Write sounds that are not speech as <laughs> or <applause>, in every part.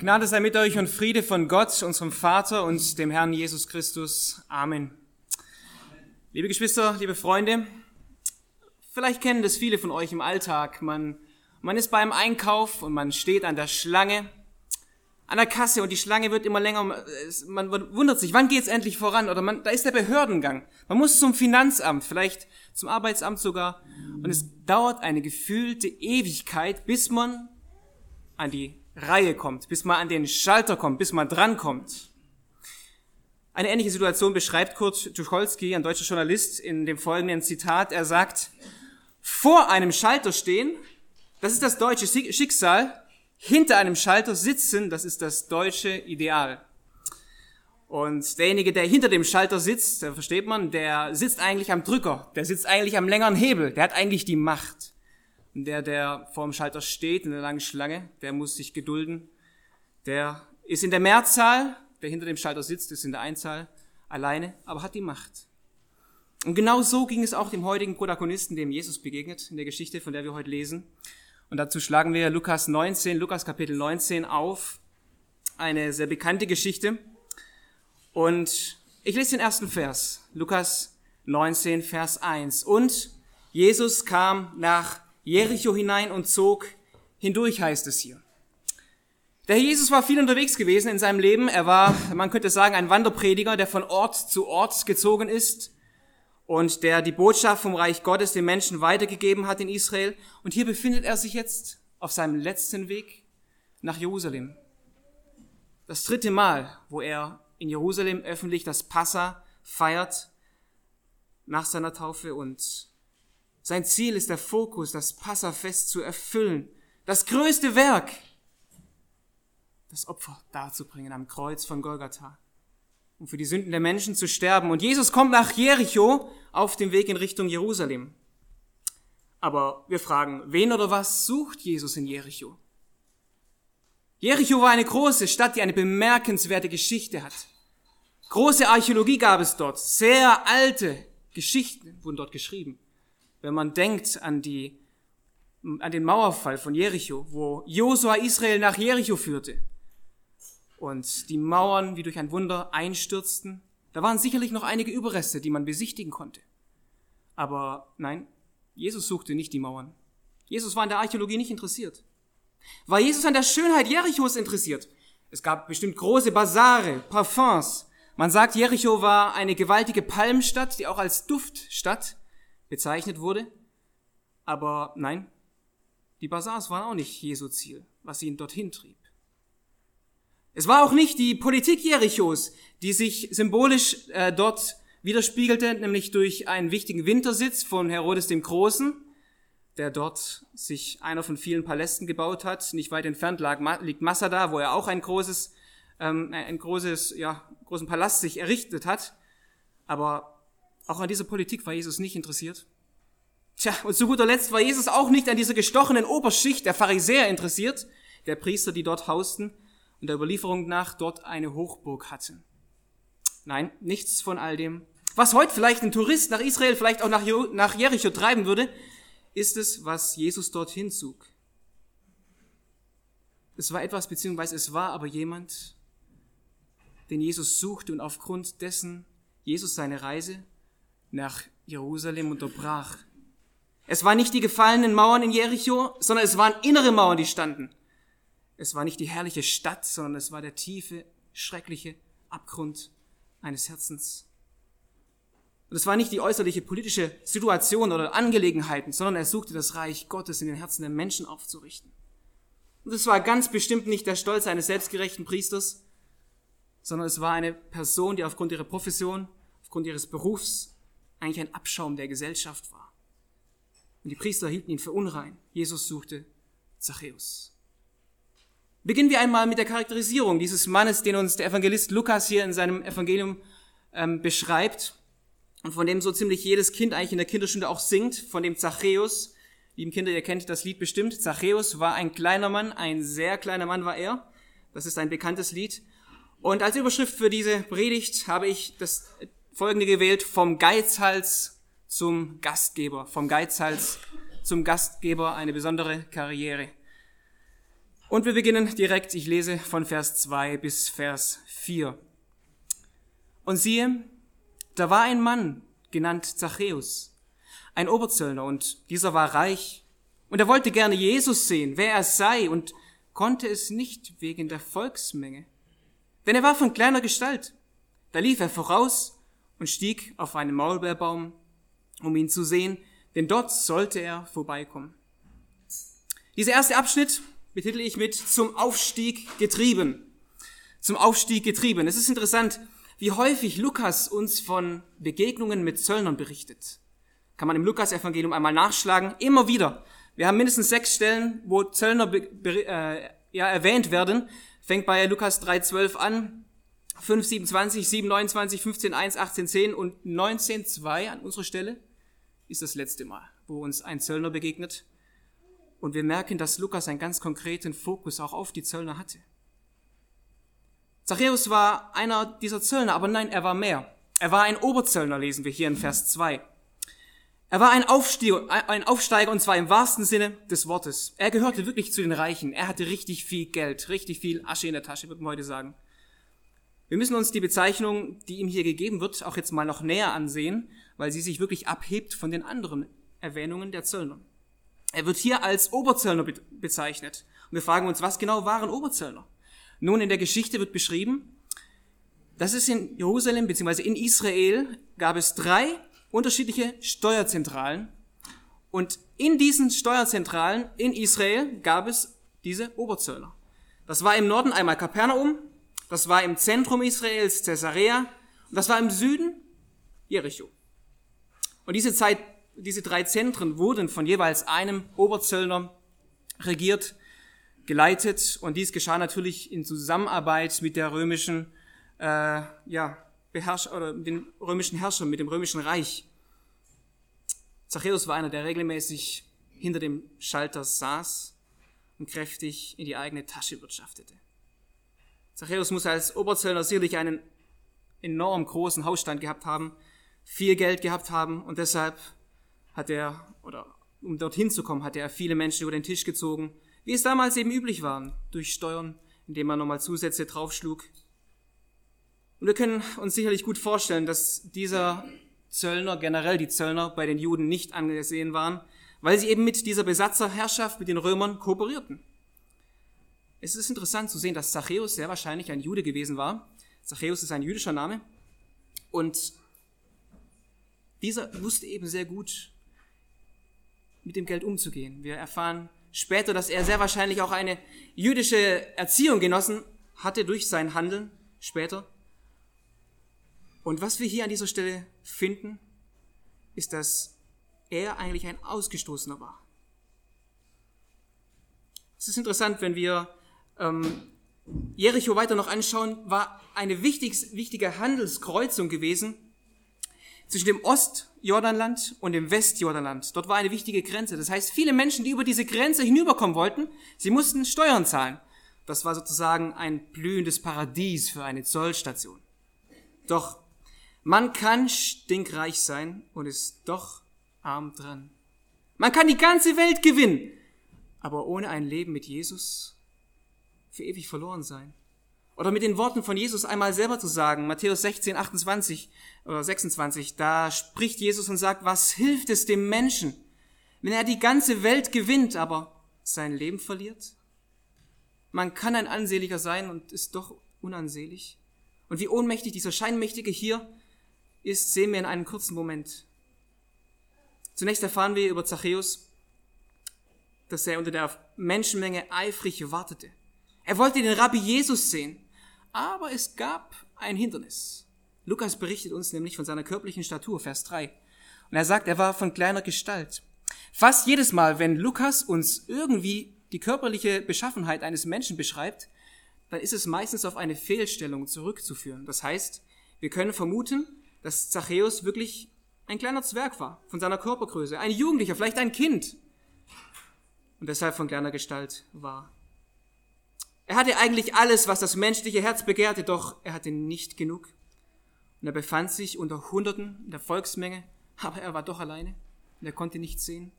Gnade sei mit euch und Friede von Gott, unserem Vater und dem Herrn Jesus Christus. Amen. Liebe Geschwister, liebe Freunde, vielleicht kennen das viele von euch im Alltag. Man, man ist beim Einkauf und man steht an der Schlange, an der Kasse und die Schlange wird immer länger. Man wundert sich, wann geht's endlich voran? Oder man, da ist der Behördengang. Man muss zum Finanzamt, vielleicht zum Arbeitsamt sogar. Und es dauert eine gefühlte Ewigkeit, bis man an die Reihe kommt, bis man an den Schalter kommt, bis man drankommt. Eine ähnliche Situation beschreibt Kurt Tucholsky, ein deutscher Journalist, in dem folgenden Zitat. Er sagt, vor einem Schalter stehen, das ist das deutsche Schicksal, hinter einem Schalter sitzen, das ist das deutsche Ideal. Und derjenige, der hinter dem Schalter sitzt, versteht man, der sitzt eigentlich am Drücker, der sitzt eigentlich am längeren Hebel, der hat eigentlich die Macht. Der, der vor dem Schalter steht in der langen Schlange, der muss sich gedulden. Der ist in der Mehrzahl, der hinter dem Schalter sitzt, ist in der Einzahl alleine, aber hat die Macht. Und genau so ging es auch dem heutigen Protagonisten, dem Jesus begegnet, in der Geschichte, von der wir heute lesen. Und dazu schlagen wir Lukas 19, Lukas Kapitel 19 auf. Eine sehr bekannte Geschichte. Und ich lese den ersten Vers. Lukas 19, Vers 1. Und Jesus kam nach Jericho hinein und zog hindurch, heißt es hier. Der Herr Jesus war viel unterwegs gewesen in seinem Leben. Er war, man könnte sagen, ein Wanderprediger, der von Ort zu Ort gezogen ist und der die Botschaft vom Reich Gottes den Menschen weitergegeben hat in Israel. Und hier befindet er sich jetzt auf seinem letzten Weg nach Jerusalem. Das dritte Mal, wo er in Jerusalem öffentlich das Passa feiert nach seiner Taufe und sein Ziel ist der Fokus, das Passafest zu erfüllen. Das größte Werk, das Opfer darzubringen am Kreuz von Golgatha, um für die Sünden der Menschen zu sterben. Und Jesus kommt nach Jericho auf dem Weg in Richtung Jerusalem. Aber wir fragen, wen oder was sucht Jesus in Jericho? Jericho war eine große Stadt, die eine bemerkenswerte Geschichte hat. Große Archäologie gab es dort. Sehr alte Geschichten wurden dort geschrieben wenn man denkt an die, an den Mauerfall von Jericho, wo Josua Israel nach Jericho führte und die Mauern wie durch ein Wunder einstürzten. Da waren sicherlich noch einige Überreste, die man besichtigen konnte. Aber nein, Jesus suchte nicht die Mauern. Jesus war an der Archäologie nicht interessiert. War Jesus an der Schönheit Jerichos interessiert? Es gab bestimmt große Basare, Parfums. Man sagt, Jericho war eine gewaltige Palmstadt, die auch als Duftstadt bezeichnet wurde. Aber nein, die Basars waren auch nicht Jesu Ziel, was ihn dorthin trieb. Es war auch nicht die Politik Jerichos, die sich symbolisch äh, dort widerspiegelte, nämlich durch einen wichtigen Wintersitz von Herodes dem Großen, der dort sich einer von vielen Palästen gebaut hat. Nicht weit entfernt lag, liegt Masada, wo er auch ein großes, ähm, ein großes, ja, großen Palast sich errichtet hat. Aber auch an dieser Politik war Jesus nicht interessiert. Tja, und zu guter Letzt war Jesus auch nicht an dieser gestochenen Oberschicht der Pharisäer interessiert, der Priester, die dort hausten und der Überlieferung nach dort eine Hochburg hatten. Nein, nichts von all dem. Was heute vielleicht ein Tourist nach Israel, vielleicht auch nach, nach Jericho treiben würde, ist es, was Jesus dorthin zog. Es war etwas, beziehungsweise es war aber jemand, den Jesus suchte und aufgrund dessen Jesus seine Reise nach Jerusalem unterbrach. Es waren nicht die gefallenen Mauern in Jericho, sondern es waren innere Mauern, die standen. Es war nicht die herrliche Stadt, sondern es war der tiefe, schreckliche Abgrund eines Herzens. Und es war nicht die äußerliche politische Situation oder Angelegenheiten, sondern er suchte das Reich Gottes in den Herzen der Menschen aufzurichten. Und es war ganz bestimmt nicht der Stolz eines selbstgerechten Priesters, sondern es war eine Person, die aufgrund ihrer Profession, aufgrund ihres Berufs eigentlich ein Abschaum der Gesellschaft war. Und die Priester hielten ihn für unrein. Jesus suchte Zachäus. Beginnen wir einmal mit der Charakterisierung dieses Mannes, den uns der Evangelist Lukas hier in seinem Evangelium ähm, beschreibt und von dem so ziemlich jedes Kind eigentlich in der Kinderstunde auch singt, von dem Zachäus. Lieben Kinder, ihr kennt das Lied bestimmt. Zachäus war ein kleiner Mann, ein sehr kleiner Mann war er. Das ist ein bekanntes Lied. Und als Überschrift für diese Predigt habe ich das folgende gewählt, vom Geizhals zum Gastgeber. Vom Geizhals zum Gastgeber eine besondere Karriere. Und wir beginnen direkt, ich lese von Vers 2 bis Vers 4. Und siehe, da war ein Mann, genannt Zachäus, ein Oberzöllner, und dieser war reich, und er wollte gerne Jesus sehen, wer er sei, und konnte es nicht wegen der Volksmenge. Denn er war von kleiner Gestalt. Da lief er voraus und stieg auf einen Maulbeerbaum, um ihn zu sehen, denn dort sollte er vorbeikommen. Dieser erste Abschnitt betitel ich mit zum Aufstieg getrieben. Zum Aufstieg getrieben. Es ist interessant, wie häufig Lukas uns von Begegnungen mit Zöllnern berichtet. Kann man im Lukas-Evangelium einmal nachschlagen. Immer wieder. Wir haben mindestens sechs Stellen, wo Zöllner äh, ja, erwähnt werden. Fängt bei Lukas 3,12 an. 5, 27, 7, 29, 15, 1, 18, 10 und 19, 2 an unserer Stelle ist das letzte Mal, wo uns ein Zöllner begegnet. Und wir merken, dass Lukas einen ganz konkreten Fokus auch auf die Zöllner hatte. Zachäus war einer dieser Zöllner, aber nein, er war mehr. Er war ein Oberzöllner, lesen wir hier in Vers 2. Er war ein Aufsteiger, ein Aufsteiger und zwar im wahrsten Sinne des Wortes. Er gehörte wirklich zu den Reichen. Er hatte richtig viel Geld, richtig viel Asche in der Tasche, würde man heute sagen. Wir müssen uns die Bezeichnung, die ihm hier gegeben wird, auch jetzt mal noch näher ansehen, weil sie sich wirklich abhebt von den anderen Erwähnungen der Zöllner. Er wird hier als Oberzöllner bezeichnet. Und wir fragen uns, was genau waren Oberzöllner? Nun, in der Geschichte wird beschrieben, dass es in Jerusalem bzw. in Israel gab es drei unterschiedliche Steuerzentralen. Und in diesen Steuerzentralen in Israel gab es diese Oberzöllner. Das war im Norden einmal Kapernaum, das war im Zentrum Israels Caesarea und das war im Süden Jericho. Und diese Zeit diese drei Zentren wurden von jeweils einem Oberzöllner regiert, geleitet und dies geschah natürlich in Zusammenarbeit mit der römischen, äh, ja, Beherrscher oder den römischen Herrschern, mit dem römischen Reich. Zachäus war einer, der regelmäßig hinter dem Schalter saß und kräftig in die eigene Tasche wirtschaftete. Zachäus muss als Oberzöllner sicherlich einen enorm großen Hausstand gehabt haben, viel Geld gehabt haben und deshalb hat er, oder um dorthin zu kommen, hat er viele Menschen über den Tisch gezogen, wie es damals eben üblich war, durch Steuern, indem man nochmal Zusätze draufschlug. Und wir können uns sicherlich gut vorstellen, dass dieser Zöllner, generell die Zöllner bei den Juden nicht angesehen waren, weil sie eben mit dieser Besatzerherrschaft, mit den Römern kooperierten. Es ist interessant zu sehen, dass Zachäus sehr wahrscheinlich ein Jude gewesen war. Zachäus ist ein jüdischer Name. Und dieser wusste eben sehr gut, mit dem Geld umzugehen. Wir erfahren später, dass er sehr wahrscheinlich auch eine jüdische Erziehung genossen hatte durch sein Handeln später. Und was wir hier an dieser Stelle finden, ist, dass er eigentlich ein Ausgestoßener war. Es ist interessant, wenn wir ähm, Jericho weiter noch anschauen, war eine wichtig, wichtige Handelskreuzung gewesen zwischen dem Ostjordanland und dem Westjordanland. Dort war eine wichtige Grenze. Das heißt, viele Menschen, die über diese Grenze hinüberkommen wollten, sie mussten Steuern zahlen. Das war sozusagen ein blühendes Paradies für eine Zollstation. Doch man kann stinkreich sein und ist doch arm dran. Man kann die ganze Welt gewinnen, aber ohne ein Leben mit Jesus für ewig verloren sein. Oder mit den Worten von Jesus einmal selber zu sagen, Matthäus 16, 28 oder 26, da spricht Jesus und sagt, was hilft es dem Menschen, wenn er die ganze Welt gewinnt, aber sein Leben verliert? Man kann ein Ansehlicher sein und ist doch unansehlich. Und wie ohnmächtig dieser Scheinmächtige hier ist, sehen wir in einem kurzen Moment. Zunächst erfahren wir über Zachäus, dass er unter der Menschenmenge eifrig wartete. Er wollte den Rabbi Jesus sehen. Aber es gab ein Hindernis. Lukas berichtet uns nämlich von seiner körperlichen Statur, Vers 3. Und er sagt, er war von kleiner Gestalt. Fast jedes Mal, wenn Lukas uns irgendwie die körperliche Beschaffenheit eines Menschen beschreibt, dann ist es meistens auf eine Fehlstellung zurückzuführen. Das heißt, wir können vermuten, dass Zachäus wirklich ein kleiner Zwerg war, von seiner Körpergröße, ein Jugendlicher, vielleicht ein Kind, und deshalb von kleiner Gestalt war. Er hatte eigentlich alles, was das menschliche Herz begehrte, doch er hatte nicht genug. Und er befand sich unter Hunderten in der Volksmenge, aber er war doch alleine und er konnte nichts sehen.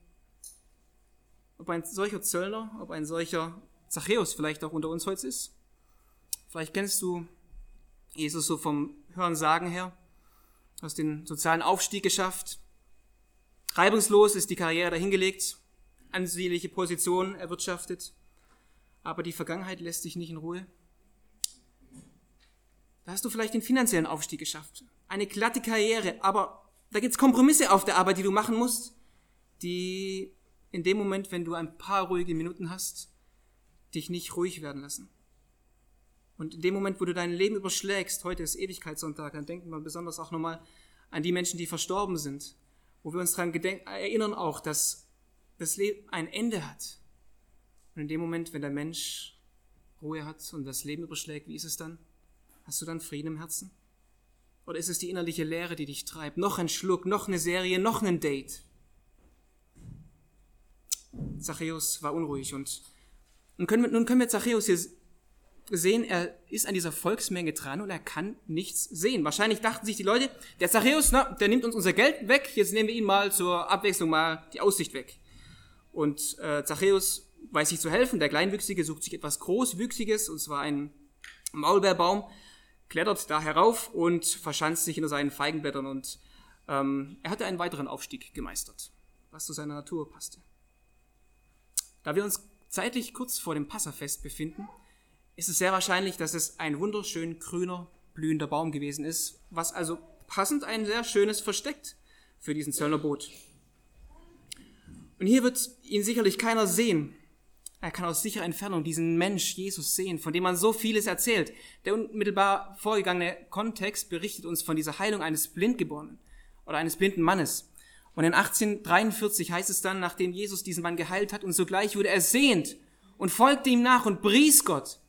Ob ein solcher Zöllner, ob ein solcher Zachäus vielleicht auch unter uns heute ist. Vielleicht kennst du Jesus so vom Hören sagen her, hast den sozialen Aufstieg geschafft, reibungslos ist die Karriere dahingelegt, ansehnliche Position erwirtschaftet, aber die Vergangenheit lässt dich nicht in Ruhe. Da hast du vielleicht den finanziellen Aufstieg geschafft, eine glatte Karriere, aber da gibt's Kompromisse auf der Arbeit, die du machen musst, die in dem Moment, wenn du ein paar ruhige Minuten hast, dich nicht ruhig werden lassen. Und in dem Moment, wo du dein Leben überschlägst, heute ist Ewigkeitssonntag, dann denken wir besonders auch nochmal an die Menschen, die verstorben sind, wo wir uns daran erinnern auch, dass das Leben ein Ende hat. Und in dem Moment, wenn der Mensch Ruhe hat und das Leben überschlägt, wie ist es dann? Hast du dann Frieden im Herzen? Oder ist es die innerliche Leere, die dich treibt? Noch ein Schluck, noch eine Serie, noch ein Date. Zachäus war unruhig und nun können wir, nun können wir Zachäus hier sehen, er ist an dieser Volksmenge dran und er kann nichts sehen. Wahrscheinlich dachten sich die Leute, der Zachäus, na, der nimmt uns unser Geld weg, jetzt nehmen wir ihm mal zur Abwechslung mal die Aussicht weg. Und äh, Zachäus weiß sich zu helfen, der Kleinwüchsige sucht sich etwas Großwüchsiges, und zwar einen Maulbeerbaum, klettert da herauf und verschanzt sich hinter seinen Feigenblättern und ähm, er hatte einen weiteren Aufstieg gemeistert, was zu seiner Natur passte. Da wir uns zeitlich kurz vor dem Passafest befinden, ist es sehr wahrscheinlich, dass es ein wunderschön grüner, blühender Baum gewesen ist, was also passend ein sehr schönes versteckt für diesen Zöllnerbot. Und hier wird ihn sicherlich keiner sehen. Er kann aus sicherer Entfernung diesen Mensch Jesus sehen, von dem man so vieles erzählt. Der unmittelbar vorgegangene Kontext berichtet uns von dieser Heilung eines Blindgeborenen oder eines blinden Mannes. Und in 1843 heißt es dann, nachdem Jesus diesen Mann geheilt hat, und sogleich wurde er sehend und folgte ihm nach und pries Gott.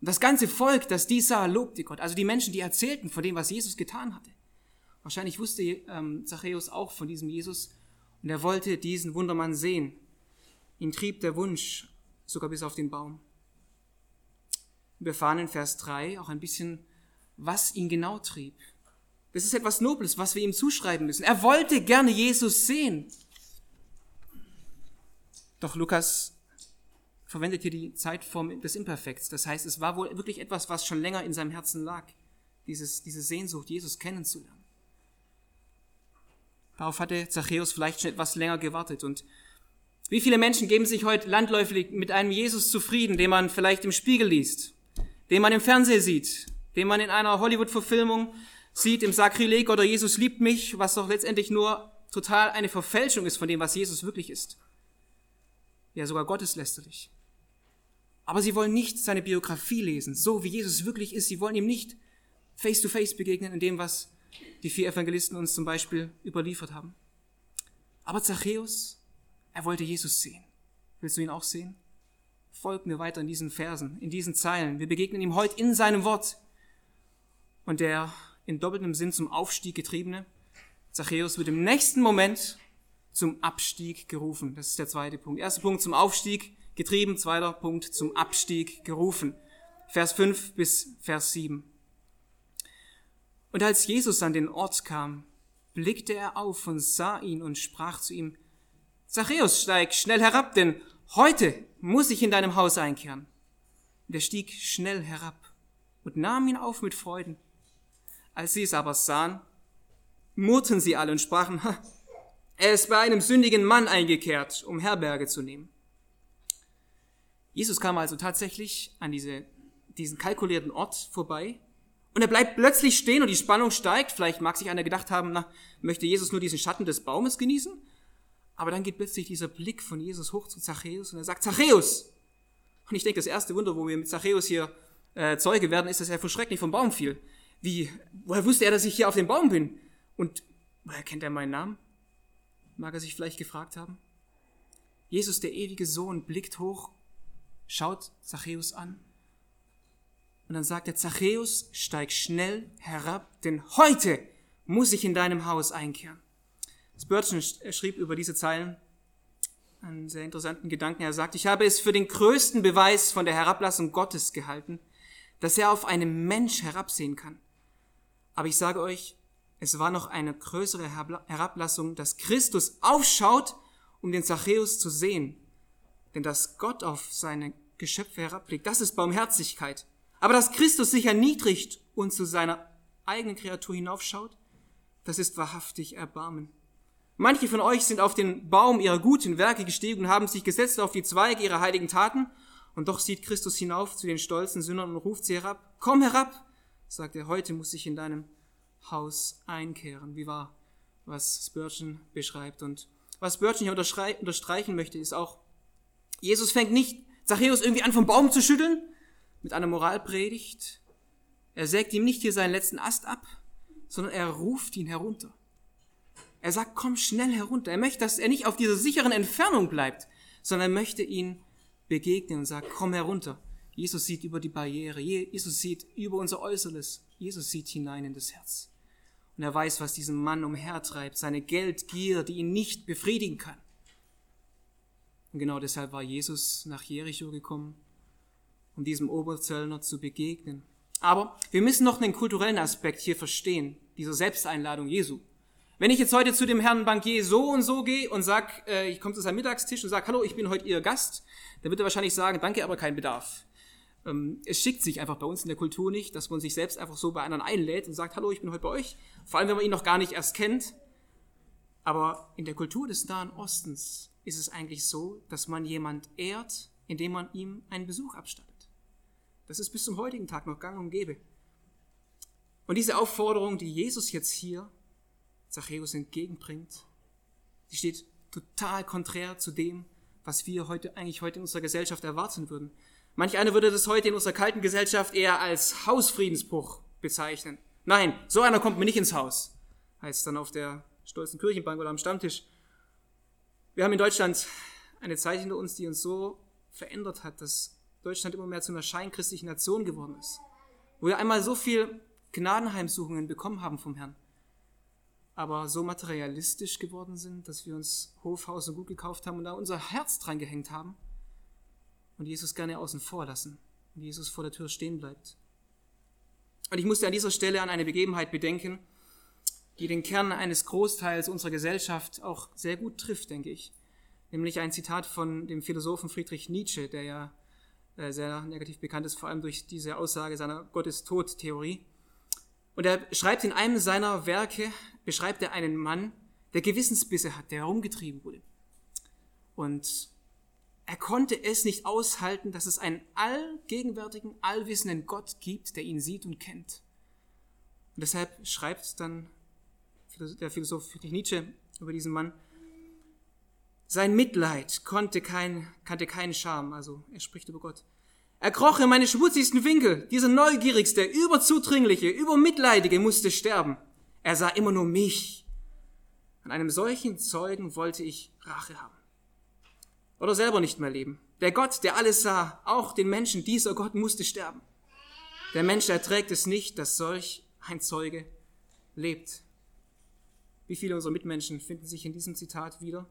Und das ganze Volk, das dies sah, lobte Gott. Also die Menschen, die erzählten von dem, was Jesus getan hatte. Wahrscheinlich wusste ähm, Zachäus auch von diesem Jesus und er wollte diesen Wundermann sehen. Ihn trieb der Wunsch sogar bis auf den Baum. Wir erfahren in Vers 3 auch ein bisschen, was ihn genau trieb. Das ist etwas Nobles, was wir ihm zuschreiben müssen. Er wollte gerne Jesus sehen. Doch Lukas verwendet hier die Zeitform des Imperfekts. Das heißt, es war wohl wirklich etwas, was schon länger in seinem Herzen lag. Dieses, diese Sehnsucht, Jesus kennenzulernen. Darauf hatte Zachäus vielleicht schon etwas länger gewartet. Und wie viele Menschen geben sich heute landläufig mit einem Jesus zufrieden, den man vielleicht im Spiegel liest, den man im Fernsehen sieht, den man in einer Hollywood-Verfilmung sieht im Sakrileg oder Jesus liebt mich, was doch letztendlich nur total eine Verfälschung ist von dem, was Jesus wirklich ist. Ja, sogar gotteslästerlich. Aber sie wollen nicht seine Biografie lesen, so wie Jesus wirklich ist. Sie wollen ihm nicht face to face begegnen in dem, was die vier Evangelisten uns zum Beispiel überliefert haben. Aber Zachäus, er wollte Jesus sehen. Willst du ihn auch sehen? Folg mir weiter in diesen Versen, in diesen Zeilen. Wir begegnen ihm heute in seinem Wort. Und der in doppeltem Sinn zum Aufstieg getriebene. Zachäus wird im nächsten Moment zum Abstieg gerufen. Das ist der zweite Punkt. Erster Punkt zum Aufstieg getrieben, zweiter Punkt zum Abstieg gerufen. Vers 5 bis Vers 7. Und als Jesus an den Ort kam, blickte er auf und sah ihn und sprach zu ihm, Zachäus, steig schnell herab, denn heute muss ich in deinem Haus einkehren. Und er stieg schnell herab und nahm ihn auf mit Freuden. Als sie es aber sahen, murrten sie alle und sprachen, er ist bei einem sündigen Mann eingekehrt, um Herberge zu nehmen. Jesus kam also tatsächlich an diese, diesen kalkulierten Ort vorbei und er bleibt plötzlich stehen und die Spannung steigt. Vielleicht mag sich einer gedacht haben, na, möchte Jesus nur diesen Schatten des Baumes genießen? Aber dann geht plötzlich dieser Blick von Jesus hoch zu Zachäus und er sagt, Zachäus! Und ich denke, das erste Wunder, wo wir mit Zachäus hier äh, Zeuge werden, ist, dass er vor Schreck nicht vom Baum fiel. Wie, woher wusste er, dass ich hier auf dem Baum bin? Und woher kennt er meinen Namen? Mag er sich vielleicht gefragt haben? Jesus, der ewige Sohn, blickt hoch, schaut Zachäus an und dann sagt er, Zachäus, steig schnell herab, denn heute muss ich in deinem Haus einkehren. Spurgeon schrieb über diese Zeilen einen sehr interessanten Gedanken. Er sagt, ich habe es für den größten Beweis von der Herablassung Gottes gehalten, dass er auf einen Mensch herabsehen kann. Aber ich sage euch, es war noch eine größere Herablassung, dass Christus aufschaut, um den Zachäus zu sehen. Denn dass Gott auf seine Geschöpfe herabblickt. Das ist Barmherzigkeit. Aber dass Christus sich erniedrigt und zu seiner eigenen Kreatur hinaufschaut, das ist wahrhaftig Erbarmen. Manche von euch sind auf den Baum ihrer guten Werke gestiegen und haben sich gesetzt auf die Zweige ihrer heiligen Taten, und doch sieht Christus hinauf zu den stolzen Sündern und ruft sie herab. Komm herab, sagt er, heute muss ich in deinem Haus einkehren. Wie war, was Spurgeon beschreibt. Und was Spurgeon hier unterstreichen möchte, ist auch, Jesus fängt nicht Zachäus irgendwie an vom Baum zu schütteln mit einer Moralpredigt. Er sägt ihm nicht hier seinen letzten Ast ab, sondern er ruft ihn herunter. Er sagt, komm schnell herunter. Er möchte, dass er nicht auf dieser sicheren Entfernung bleibt, sondern er möchte ihn begegnen und sagt, komm herunter. Jesus sieht über die Barriere. Jesus sieht über unser Äußeres. Jesus sieht hinein in das Herz. Und er weiß, was diesen Mann umhertreibt, seine Geldgier, die ihn nicht befriedigen kann. Und genau deshalb war Jesus nach Jericho gekommen, um diesem Oberzöllner zu begegnen. Aber wir müssen noch einen kulturellen Aspekt hier verstehen, dieser Selbsteinladung Jesu. Wenn ich jetzt heute zu dem Herrn Bankier so und so gehe und sag, äh, ich komme zu seinem Mittagstisch und sage, hallo, ich bin heute Ihr Gast, dann wird er wahrscheinlich sagen, danke, aber kein Bedarf. Ähm, es schickt sich einfach bei uns in der Kultur nicht, dass man sich selbst einfach so bei anderen einlädt und sagt, hallo, ich bin heute bei euch. Vor allem, wenn man ihn noch gar nicht erst kennt. Aber in der Kultur des Nahen Ostens ist es eigentlich so, dass man jemand ehrt, indem man ihm einen Besuch abstattet. Das ist bis zum heutigen Tag noch gang und gäbe. Und diese Aufforderung, die Jesus jetzt hier Zachäus entgegenbringt, die steht total konträr zu dem, was wir heute eigentlich heute in unserer Gesellschaft erwarten würden. Manch einer würde das heute in unserer kalten Gesellschaft eher als Hausfriedensbruch bezeichnen. Nein, so einer kommt mir nicht ins Haus, heißt dann auf der stolzen Kirchenbank oder am Stammtisch. Wir haben in Deutschland eine Zeit hinter uns, die uns so verändert hat, dass Deutschland immer mehr zu einer scheinchristlichen Nation geworden ist. Wo wir einmal so viel Gnadenheimsuchungen bekommen haben vom Herrn aber so materialistisch geworden sind, dass wir uns Hofhaus und Gut gekauft haben und da unser Herz dran gehängt haben und Jesus gerne außen vor lassen und Jesus vor der Tür stehen bleibt. Und ich musste an dieser Stelle an eine Begebenheit bedenken, die den Kern eines Großteils unserer Gesellschaft auch sehr gut trifft, denke ich. Nämlich ein Zitat von dem Philosophen Friedrich Nietzsche, der ja äh, sehr negativ bekannt ist, vor allem durch diese Aussage seiner Gott-ist-Tod-Theorie. Und er schreibt in einem seiner Werke, beschreibt er einen Mann, der Gewissensbisse hat, der herumgetrieben wurde. Und er konnte es nicht aushalten, dass es einen allgegenwärtigen, allwissenden Gott gibt, der ihn sieht und kennt. Und deshalb schreibt dann der Philosoph Friedrich Nietzsche über diesen Mann, sein Mitleid konnte kein, kannte keinen Charme, also er spricht über Gott. Er kroch in meine schmutzigsten Winkel. Dieser neugierigste, überzudringliche, übermitleidige musste sterben. Er sah immer nur mich. An einem solchen Zeugen wollte ich Rache haben. Oder selber nicht mehr leben. Der Gott, der alles sah, auch den Menschen, dieser Gott musste sterben. Der Mensch erträgt es nicht, dass solch ein Zeuge lebt. Wie viele unserer Mitmenschen finden sich in diesem Zitat wieder?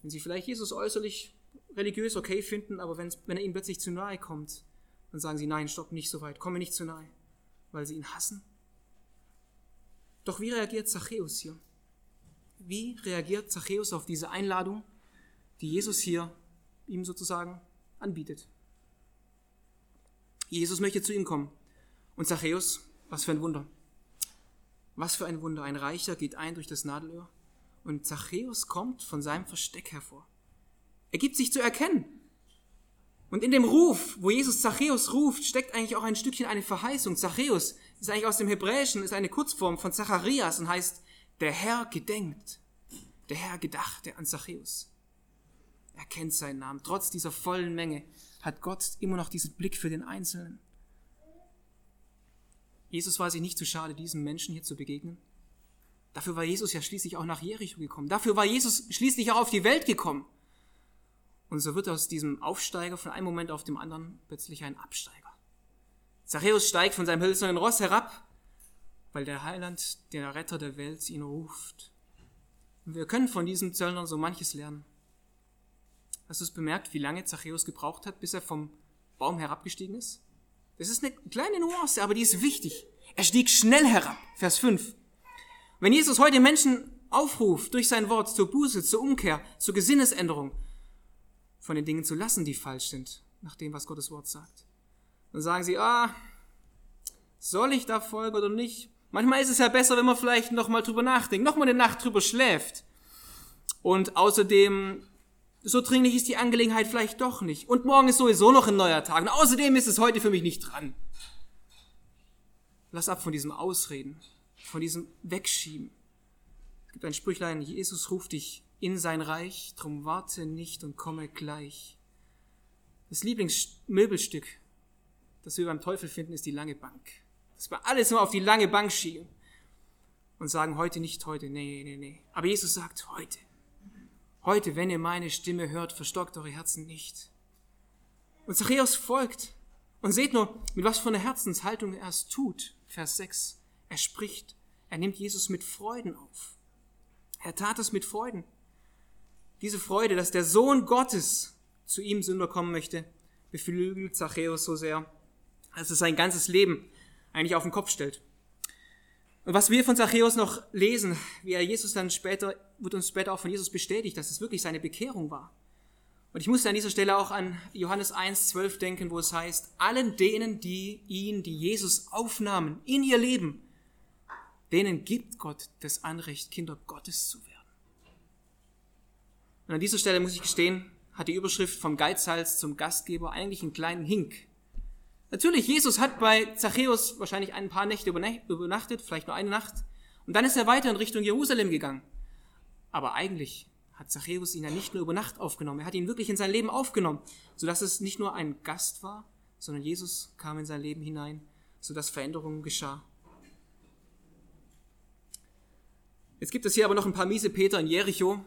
Wenn sie vielleicht Jesus äußerlich religiös okay finden, aber wenn, wenn er ihnen plötzlich zu nahe kommt, dann sagen sie, nein, stopp, nicht so weit, komme nicht zu nahe, weil sie ihn hassen. Doch wie reagiert Zachäus hier? Wie reagiert Zachäus auf diese Einladung, die Jesus hier ihm sozusagen anbietet? Jesus möchte zu ihm kommen. Und Zachäus, was für ein Wunder. Was für ein Wunder. Ein Reicher geht ein durch das Nadelöhr und Zachäus kommt von seinem Versteck hervor. Er gibt sich zu erkennen. Und in dem Ruf, wo Jesus Zachäus ruft, steckt eigentlich auch ein Stückchen eine Verheißung. Zachäus ist eigentlich aus dem Hebräischen, ist eine Kurzform von Zacharias und heißt, der Herr gedenkt. Der Herr gedachte an Zachäus. Er kennt seinen Namen. Trotz dieser vollen Menge hat Gott immer noch diesen Blick für den Einzelnen. Jesus war sich nicht zu schade, diesem Menschen hier zu begegnen. Dafür war Jesus ja schließlich auch nach Jericho gekommen. Dafür war Jesus schließlich auch auf die Welt gekommen. Und so wird aus diesem Aufsteiger von einem Moment auf dem anderen plötzlich ein Absteiger. Zachäus steigt von seinem hölzernen Ross herab, weil der Heiland, der Retter der Welt, ihn ruft. Und wir können von diesem Zöllner so manches lernen. Hast du es bemerkt, wie lange Zachäus gebraucht hat, bis er vom Baum herabgestiegen ist? Das ist eine kleine Nuance, aber die ist wichtig. Er stieg schnell herab. Vers 5. Wenn Jesus heute Menschen aufruft durch sein Wort zur Buße, zur Umkehr, zur Gesinnesänderung, von den Dingen zu lassen, die falsch sind, nach dem, was Gottes Wort sagt. Dann sagen sie, ah, soll ich da folgen oder nicht? Manchmal ist es ja besser, wenn man vielleicht noch mal drüber nachdenkt, noch mal eine Nacht drüber schläft. Und außerdem, so dringlich ist die Angelegenheit vielleicht doch nicht. Und morgen ist sowieso noch ein neuer Tag. Und außerdem ist es heute für mich nicht dran. Lass ab von diesem Ausreden, von diesem Wegschieben. Es gibt ein Sprüchlein, Jesus ruft dich in sein Reich, drum warte nicht und komme gleich. Das Lieblingsmöbelstück, das wir beim Teufel finden, ist die lange Bank. Dass wir alles nur auf die lange Bank schieben und sagen, heute nicht heute, nee, nee, nee. Aber Jesus sagt, heute. Heute, wenn ihr meine Stimme hört, verstockt eure Herzen nicht. Und Zachäus folgt und seht nur, mit was für einer Herzenshaltung er es tut. Vers 6. Er spricht, er nimmt Jesus mit Freuden auf. Er tat es mit Freuden. Diese Freude, dass der Sohn Gottes zu ihm Sünder kommen möchte, beflügelt Zachäus so sehr, dass es sein ganzes Leben eigentlich auf den Kopf stellt. Und was wir von Zachäus noch lesen, wie er Jesus dann später, wird uns später auch von Jesus bestätigt, dass es wirklich seine Bekehrung war. Und ich musste an dieser Stelle auch an Johannes 1, 12 denken, wo es heißt, allen denen, die ihn, die Jesus aufnahmen in ihr Leben, denen gibt Gott das Anrecht, Kinder Gottes zu werden. Und an dieser Stelle muss ich gestehen, hat die Überschrift vom Geizhals zum Gastgeber eigentlich einen kleinen Hink. Natürlich, Jesus hat bei Zachäus wahrscheinlich ein paar Nächte übernachtet, vielleicht nur eine Nacht, und dann ist er weiter in Richtung Jerusalem gegangen. Aber eigentlich hat Zachäus ihn ja nicht nur über Nacht aufgenommen, er hat ihn wirklich in sein Leben aufgenommen, sodass es nicht nur ein Gast war, sondern Jesus kam in sein Leben hinein, sodass Veränderungen geschah. Jetzt gibt es hier aber noch ein paar miese Peter in Jericho,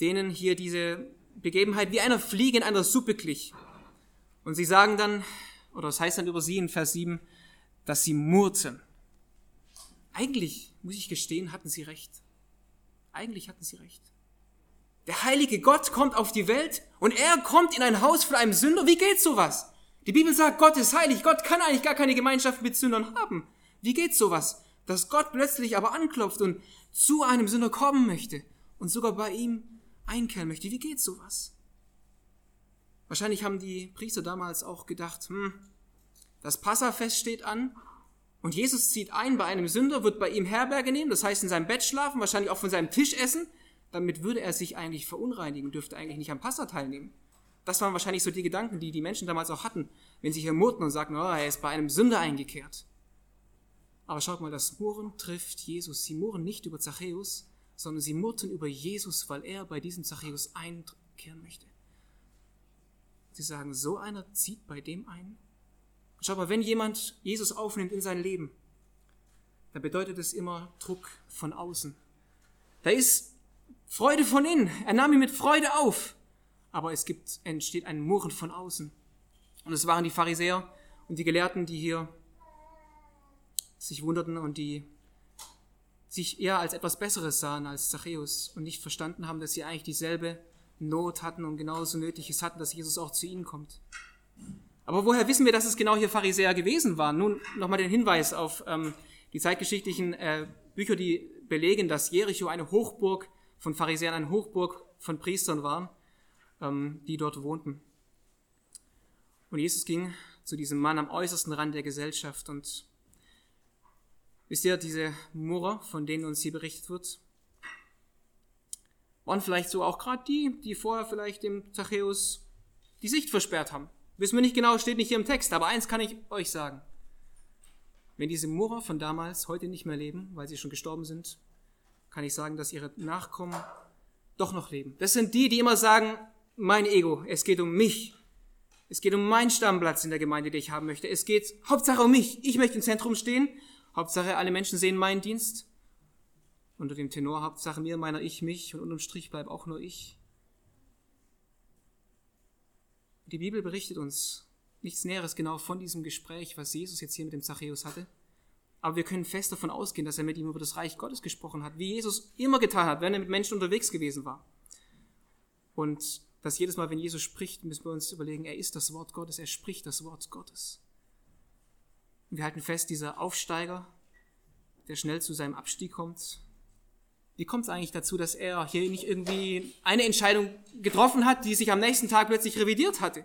denen hier diese Begebenheit wie einer Fliege in einer Suppe glich. Und sie sagen dann, oder es heißt dann über sie in Vers 7, dass sie murrten. Eigentlich, muss ich gestehen, hatten sie recht. Eigentlich hatten sie recht. Der heilige Gott kommt auf die Welt und er kommt in ein Haus von einem Sünder. Wie geht sowas? Die Bibel sagt, Gott ist heilig. Gott kann eigentlich gar keine Gemeinschaft mit Sündern haben. Wie geht sowas? Dass Gott plötzlich aber anklopft und zu einem Sünder kommen möchte und sogar bei ihm einkehren möchte. Wie geht sowas? Wahrscheinlich haben die Priester damals auch gedacht, hm, das Passafest steht an und Jesus zieht ein bei einem Sünder, wird bei ihm Herberge nehmen, das heißt in seinem Bett schlafen, wahrscheinlich auch von seinem Tisch essen. Damit würde er sich eigentlich verunreinigen, dürfte eigentlich nicht am Passa teilnehmen. Das waren wahrscheinlich so die Gedanken, die die Menschen damals auch hatten, wenn sie hier murrten und sagten, oh, er ist bei einem Sünder eingekehrt. Aber schaut mal, das Murren trifft Jesus. Sie murren nicht über Zachäus, sondern sie murrten über Jesus, weil er bei diesem Zachäus einkehren möchte. Sie sagen, so einer zieht bei dem ein. Schau mal, wenn jemand Jesus aufnimmt in sein Leben, dann bedeutet es immer Druck von außen. Da ist Freude von innen. Er nahm ihn mit Freude auf. Aber es gibt, entsteht ein Murren von außen. Und es waren die Pharisäer und die Gelehrten, die hier sich wunderten und die sich eher als etwas Besseres sahen als Zachäus und nicht verstanden haben, dass sie eigentlich dieselbe Not hatten und genauso Nötiges hatten, dass Jesus auch zu ihnen kommt. Aber woher wissen wir, dass es genau hier Pharisäer gewesen waren? Nun nochmal den Hinweis auf ähm, die zeitgeschichtlichen äh, Bücher, die belegen, dass Jericho eine Hochburg von Pharisäern, eine Hochburg von Priestern war, ähm, die dort wohnten. Und Jesus ging zu diesem Mann am äußersten Rand der Gesellschaft und Wisst ihr, diese Murrer, von denen uns hier berichtet wird, waren vielleicht so auch gerade die, die vorher vielleicht dem Zachäus die Sicht versperrt haben. Wissen wir nicht genau, steht nicht hier im Text, aber eins kann ich euch sagen. Wenn diese Murrer von damals heute nicht mehr leben, weil sie schon gestorben sind, kann ich sagen, dass ihre Nachkommen doch noch leben. Das sind die, die immer sagen, mein Ego, es geht um mich. Es geht um meinen Stammplatz in der Gemeinde, den ich haben möchte. Es geht Hauptsache um mich. Ich möchte im Zentrum stehen Hauptsache, alle Menschen sehen meinen Dienst. Unter dem Tenor Hauptsache mir, meiner ich, mich und unterm Strich bleibt auch nur ich. Die Bibel berichtet uns nichts Näheres genau von diesem Gespräch, was Jesus jetzt hier mit dem Zachäus hatte. Aber wir können fest davon ausgehen, dass er mit ihm über das Reich Gottes gesprochen hat, wie Jesus immer getan hat, wenn er mit Menschen unterwegs gewesen war. Und dass jedes Mal, wenn Jesus spricht, müssen wir uns überlegen, er ist das Wort Gottes, er spricht das Wort Gottes. Wir halten fest, dieser Aufsteiger, der schnell zu seinem Abstieg kommt, wie kommt es eigentlich dazu, dass er hier nicht irgendwie eine Entscheidung getroffen hat, die sich am nächsten Tag plötzlich revidiert hatte?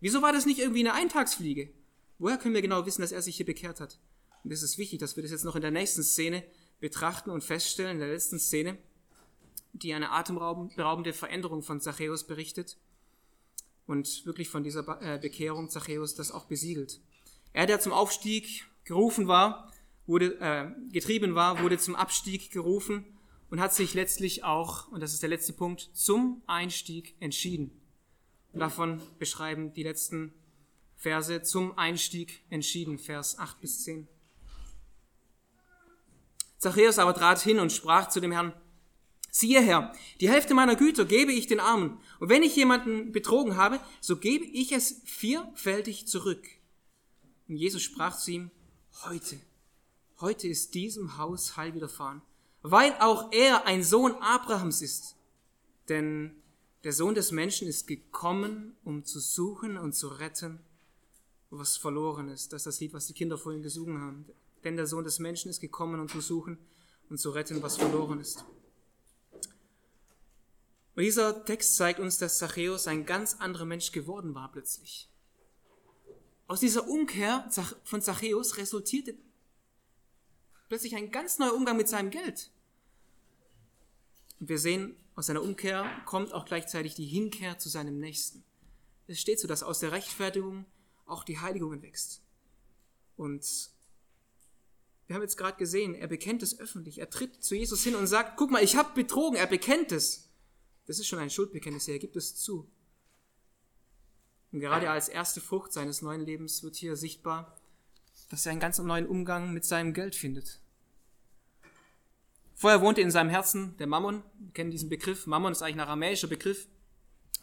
Wieso war das nicht irgendwie eine Eintagsfliege? Woher können wir genau wissen, dass er sich hier bekehrt hat? Und es ist wichtig, dass wir das jetzt noch in der nächsten Szene betrachten und feststellen, in der letzten Szene, die eine atemberaubende Veränderung von Zachäus berichtet und wirklich von dieser äh, Bekehrung Zachäus das auch besiegelt. Er, der zum Aufstieg gerufen war, wurde äh, getrieben war, wurde zum Abstieg gerufen und hat sich letztlich auch, und das ist der letzte Punkt, zum Einstieg entschieden. Und davon beschreiben die letzten Verse zum Einstieg entschieden, Vers 8 bis 10. Zachäus aber trat hin und sprach zu dem Herrn, siehe Herr, die Hälfte meiner Güter gebe ich den Armen, und wenn ich jemanden betrogen habe, so gebe ich es vierfältig zurück. Und Jesus sprach zu ihm, heute, heute ist diesem Haus Heil widerfahren, weil auch er ein Sohn Abrahams ist. Denn der Sohn des Menschen ist gekommen, um zu suchen und zu retten, was verloren ist. Das ist das Lied, was die Kinder vorhin gesungen haben. Denn der Sohn des Menschen ist gekommen, um zu suchen und zu retten, was verloren ist. Und dieser Text zeigt uns, dass Zachäus ein ganz anderer Mensch geworden war plötzlich. Aus dieser Umkehr von Zachäus resultierte plötzlich ein ganz neuer Umgang mit seinem Geld. Und wir sehen, aus seiner Umkehr kommt auch gleichzeitig die Hinkehr zu seinem Nächsten. Es steht so, dass aus der Rechtfertigung auch die Heiligung wächst. Und wir haben jetzt gerade gesehen, er bekennt es öffentlich. Er tritt zu Jesus hin und sagt, guck mal, ich habe betrogen. Er bekennt es. Das ist schon ein Schuldbekenntnis. Er gibt es zu. Und gerade als erste Frucht seines neuen Lebens wird hier sichtbar, dass er einen ganz neuen Umgang mit seinem Geld findet. Vorher wohnte in seinem Herzen der Mammon. Wir kennen diesen Begriff. Mammon ist eigentlich ein aramäischer Begriff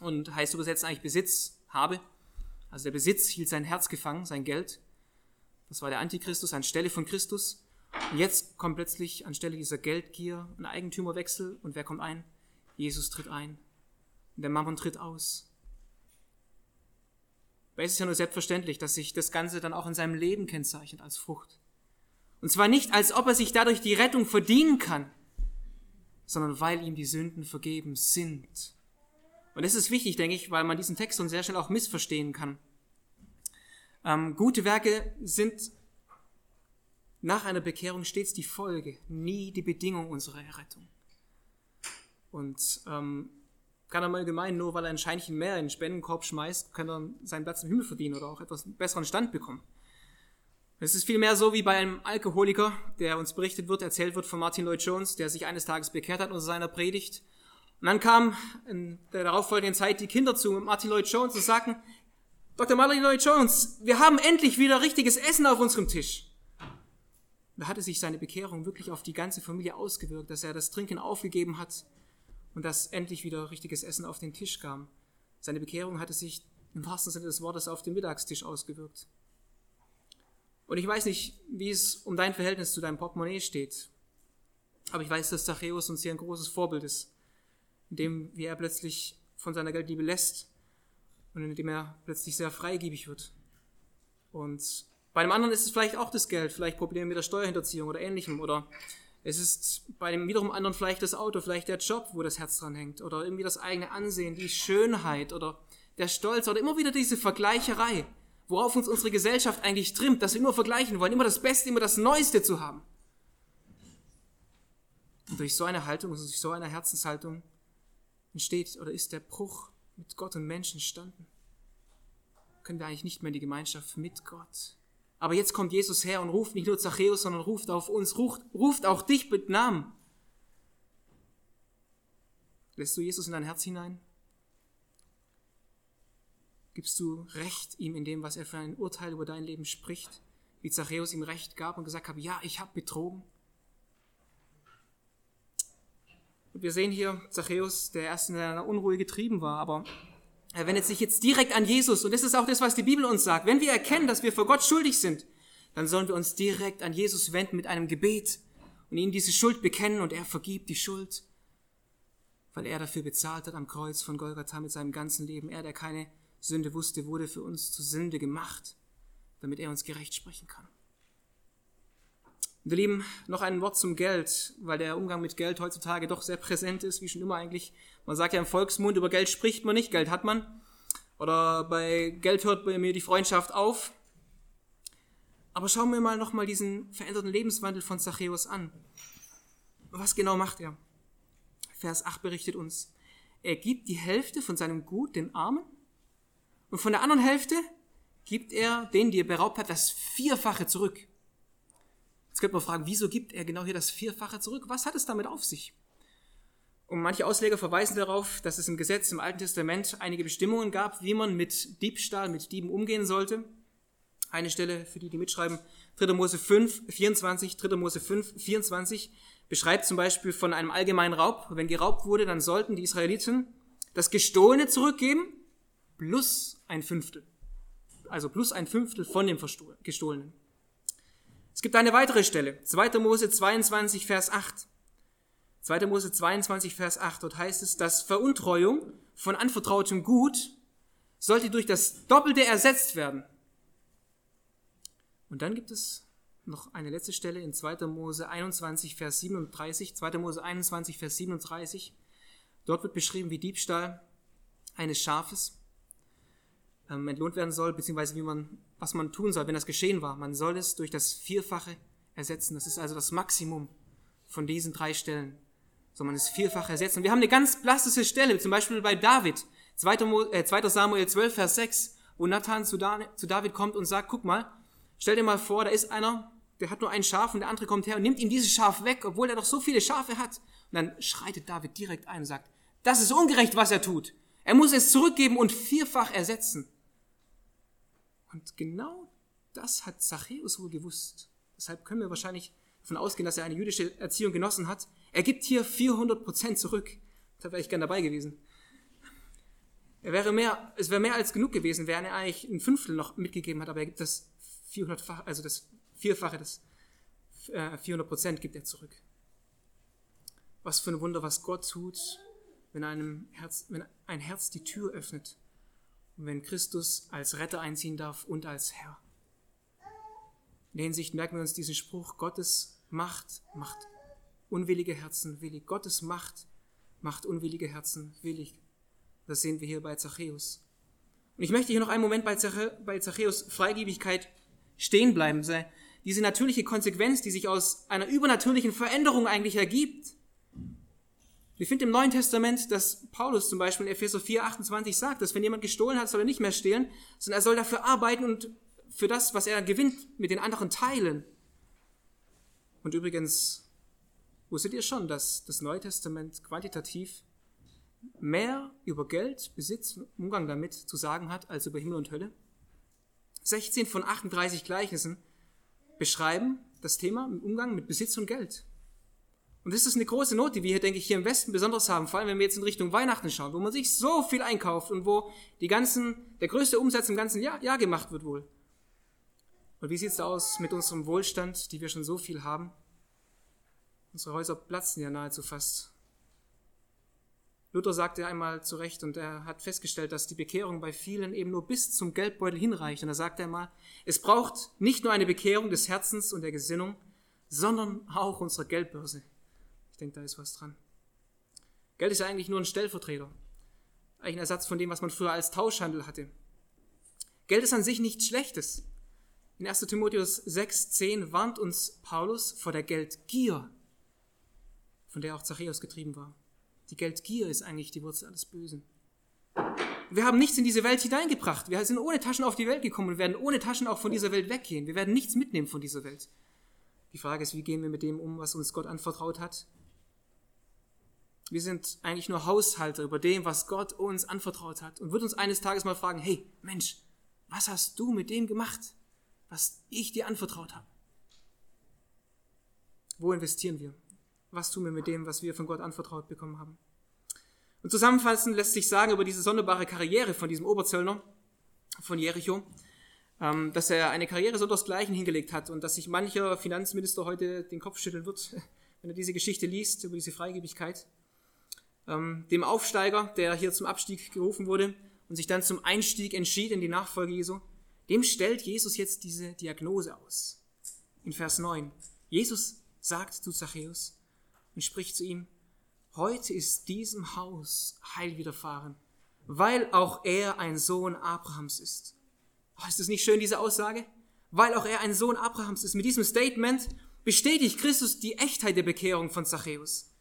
und heißt übersetzt eigentlich Besitz, habe. Also der Besitz hielt sein Herz gefangen, sein Geld. Das war der Antichristus anstelle von Christus. Und jetzt kommt plötzlich anstelle dieser Geldgier ein Eigentümerwechsel. Und wer kommt ein? Jesus tritt ein. Und der Mammon tritt aus. Weil es ist ja nur selbstverständlich, dass sich das Ganze dann auch in seinem Leben kennzeichnet als Frucht. Und zwar nicht, als ob er sich dadurch die Rettung verdienen kann, sondern weil ihm die Sünden vergeben sind. Und das ist wichtig, denke ich, weil man diesen Text dann sehr schnell auch missverstehen kann. Ähm, gute Werke sind nach einer Bekehrung stets die Folge, nie die Bedingung unserer Errettung. Und ähm, kann er mal gemein, nur weil er ein Scheinchen mehr in den Spendenkorb schmeißt, kann er seinen Platz im Himmel verdienen oder auch etwas besseren Stand bekommen. Es ist vielmehr so wie bei einem Alkoholiker, der uns berichtet wird, erzählt wird von Martin Lloyd Jones, der sich eines Tages bekehrt hat unter seiner Predigt. Und dann kam in der darauffolgenden Zeit die Kinder zu Martin Lloyd Jones und sagten, Dr. Martin Lloyd Jones, wir haben endlich wieder richtiges Essen auf unserem Tisch. Da hatte sich seine Bekehrung wirklich auf die ganze Familie ausgewirkt, dass er das Trinken aufgegeben hat und dass endlich wieder richtiges Essen auf den Tisch kam. Seine Bekehrung hatte sich im wahrsten Sinne des Wortes auf den Mittagstisch ausgewirkt. Und ich weiß nicht, wie es um dein Verhältnis zu deinem Portemonnaie steht. Aber ich weiß, dass Zachäus uns hier ein großes Vorbild ist, in dem, wie er plötzlich von seiner Geldliebe lässt und in dem er plötzlich sehr freigebig wird. Und bei dem anderen ist es vielleicht auch das Geld, vielleicht Probleme mit der Steuerhinterziehung oder ähnlichem oder es ist bei dem wiederum anderen vielleicht das Auto, vielleicht der Job, wo das Herz dran hängt oder irgendwie das eigene Ansehen, die Schönheit oder der Stolz oder immer wieder diese Vergleicherei, worauf uns unsere Gesellschaft eigentlich trimmt, dass wir immer vergleichen wollen, immer das Beste, immer das Neueste zu haben. Und durch so eine Haltung, also durch so eine Herzenshaltung entsteht oder ist der Bruch mit Gott und Menschen standen. Können wir eigentlich nicht mehr in die Gemeinschaft mit Gott. Aber jetzt kommt Jesus her und ruft nicht nur Zachäus, sondern ruft auf uns, ruft, ruft auch dich mit Namen. Lässt du Jesus in dein Herz hinein? Gibst du Recht ihm in dem, was er für ein Urteil über dein Leben spricht? Wie Zachäus ihm Recht gab und gesagt hat, ja, ich habe betrogen. Und wir sehen hier Zachäus, der erst in einer Unruhe getrieben war, aber er wendet sich jetzt direkt an Jesus. Und das ist auch das, was die Bibel uns sagt. Wenn wir erkennen, dass wir vor Gott schuldig sind, dann sollen wir uns direkt an Jesus wenden mit einem Gebet und ihm diese Schuld bekennen und er vergibt die Schuld, weil er dafür bezahlt hat am Kreuz von Golgatha mit seinem ganzen Leben. Er, der keine Sünde wusste, wurde für uns zur Sünde gemacht, damit er uns gerecht sprechen kann. Wir lieben noch ein Wort zum Geld, weil der Umgang mit Geld heutzutage doch sehr präsent ist, wie schon immer eigentlich. Man sagt ja im Volksmund, über Geld spricht man nicht, Geld hat man. Oder bei Geld hört bei mir die Freundschaft auf. Aber schauen wir mal nochmal diesen veränderten Lebenswandel von Zachäus an. Was genau macht er? Vers 8 berichtet uns, er gibt die Hälfte von seinem Gut den Armen und von der anderen Hälfte gibt er denen, die er beraubt hat, das Vierfache zurück. Jetzt könnte man fragen, wieso gibt er genau hier das Vierfache zurück? Was hat es damit auf sich? Und manche Ausleger verweisen darauf, dass es im Gesetz im Alten Testament einige Bestimmungen gab, wie man mit Diebstahl, mit Dieben umgehen sollte. Eine Stelle für die, die mitschreiben, 3. Mose 5, 24, 3. Mose 5, 24 beschreibt zum Beispiel von einem allgemeinen Raub. Wenn geraubt wurde, dann sollten die Israeliten das Gestohlene zurückgeben plus ein Fünftel. Also plus ein Fünftel von dem Gestohlenen. Es gibt eine weitere Stelle, 2. Mose 22, Vers 8. 2. Mose 22, Vers 8, dort heißt es, dass Veruntreuung von anvertrautem Gut sollte durch das Doppelte ersetzt werden. Und dann gibt es noch eine letzte Stelle in 2. Mose 21, Vers 37. 2. Mose 21, Vers 37. Dort wird beschrieben, wie Diebstahl eines Schafes ähm, entlohnt werden soll, beziehungsweise wie man, was man tun soll, wenn das geschehen war. Man soll es durch das Vierfache ersetzen. Das ist also das Maximum von diesen drei Stellen. Soll man es vierfach ersetzen. Und wir haben eine ganz plastische Stelle, zum Beispiel bei David, 2. Äh, Samuel 12, Vers 6, wo Nathan zu David kommt und sagt, guck mal, stell dir mal vor, da ist einer, der hat nur ein Schaf und der andere kommt her und nimmt ihm dieses Schaf weg, obwohl er doch so viele Schafe hat. Und dann schreitet David direkt ein und sagt, das ist ungerecht, was er tut. Er muss es zurückgeben und vierfach ersetzen. Und genau das hat Zachäus wohl gewusst. Deshalb können wir wahrscheinlich davon ausgehen, dass er eine jüdische Erziehung genossen hat. Er gibt hier 400 Prozent zurück. Da wäre ich gern dabei gewesen. Er wäre mehr, es wäre mehr als genug gewesen, wenn er eigentlich ein Fünftel noch mitgegeben hat, aber er gibt das 400-fach, also das Vierfache, das 400 äh, Prozent gibt er zurück. Was für ein Wunder, was Gott tut, wenn einem Herz, wenn ein Herz die Tür öffnet wenn Christus als Retter einziehen darf und als Herr. In der Hinsicht merken wir uns diesen Spruch, Gottes Macht macht unwillige Herzen willig. Gottes Macht macht unwillige Herzen willig. Das sehen wir hier bei Zachäus. Und ich möchte hier noch einen Moment bei, Zachäus Freigebigkeit stehen bleiben. Diese natürliche Konsequenz, die sich aus einer übernatürlichen Veränderung eigentlich ergibt. Wir finden im Neuen Testament, dass Paulus zum Beispiel in Epheser 4, 28 sagt, dass wenn jemand gestohlen hat, soll er nicht mehr stehlen, sondern er soll dafür arbeiten und für das, was er gewinnt, mit den anderen teilen. Und übrigens, wusstet ihr schon, dass das Neue Testament quantitativ mehr über Geld, Besitz und Umgang damit zu sagen hat, als über Himmel und Hölle? 16 von 38 Gleichnissen beschreiben das Thema Umgang mit Besitz und Geld. Und das ist eine große Not, die wir hier, denke ich, hier im Westen besonders haben, vor allem wenn wir jetzt in Richtung Weihnachten schauen, wo man sich so viel einkauft und wo die ganzen, der größte Umsatz im ganzen Jahr, Jahr gemacht wird wohl. Und wie sieht es aus mit unserem Wohlstand, die wir schon so viel haben? Unsere Häuser platzen ja nahezu fast. Luther sagte einmal zu Recht und er hat festgestellt, dass die Bekehrung bei vielen eben nur bis zum Geldbeutel hinreicht. Und er sagte einmal, es braucht nicht nur eine Bekehrung des Herzens und der Gesinnung, sondern auch unsere Geldbörse. Ich denke, da ist was dran. Geld ist ja eigentlich nur ein Stellvertreter. Eigentlich ein Ersatz von dem, was man früher als Tauschhandel hatte. Geld ist an sich nichts Schlechtes. In 1. Timotheus 6, 10 warnt uns Paulus vor der Geldgier, von der auch Zachäus getrieben war. Die Geldgier ist eigentlich die Wurzel alles Bösen. Wir haben nichts in diese Welt hineingebracht. Wir sind ohne Taschen auf die Welt gekommen und werden ohne Taschen auch von dieser Welt weggehen. Wir werden nichts mitnehmen von dieser Welt. Die Frage ist, wie gehen wir mit dem um, was uns Gott anvertraut hat? Wir sind eigentlich nur Haushalter über dem, was Gott uns anvertraut hat und wird uns eines Tages mal fragen, hey Mensch, was hast du mit dem gemacht, was ich dir anvertraut habe? Wo investieren wir? was tun wir mit dem, was wir von Gott anvertraut bekommen haben. Und zusammenfassend lässt sich sagen über diese sonderbare Karriere von diesem Oberzöllner von Jericho, ähm, dass er eine Karriere so desgleichen hingelegt hat und dass sich mancher Finanzminister heute den Kopf schütteln wird, <laughs> wenn er diese Geschichte liest, über diese Freigebigkeit. Ähm, dem Aufsteiger, der hier zum Abstieg gerufen wurde und sich dann zum Einstieg entschied in die Nachfolge Jesu, dem stellt Jesus jetzt diese Diagnose aus. In Vers 9. Jesus sagt zu Zachäus, und spricht zu ihm, heute ist diesem Haus Heil widerfahren, weil auch er ein Sohn Abrahams ist. Oh, ist das nicht schön, diese Aussage? Weil auch er ein Sohn Abrahams ist. Mit diesem Statement bestätigt Christus die Echtheit der Bekehrung von Zachäus.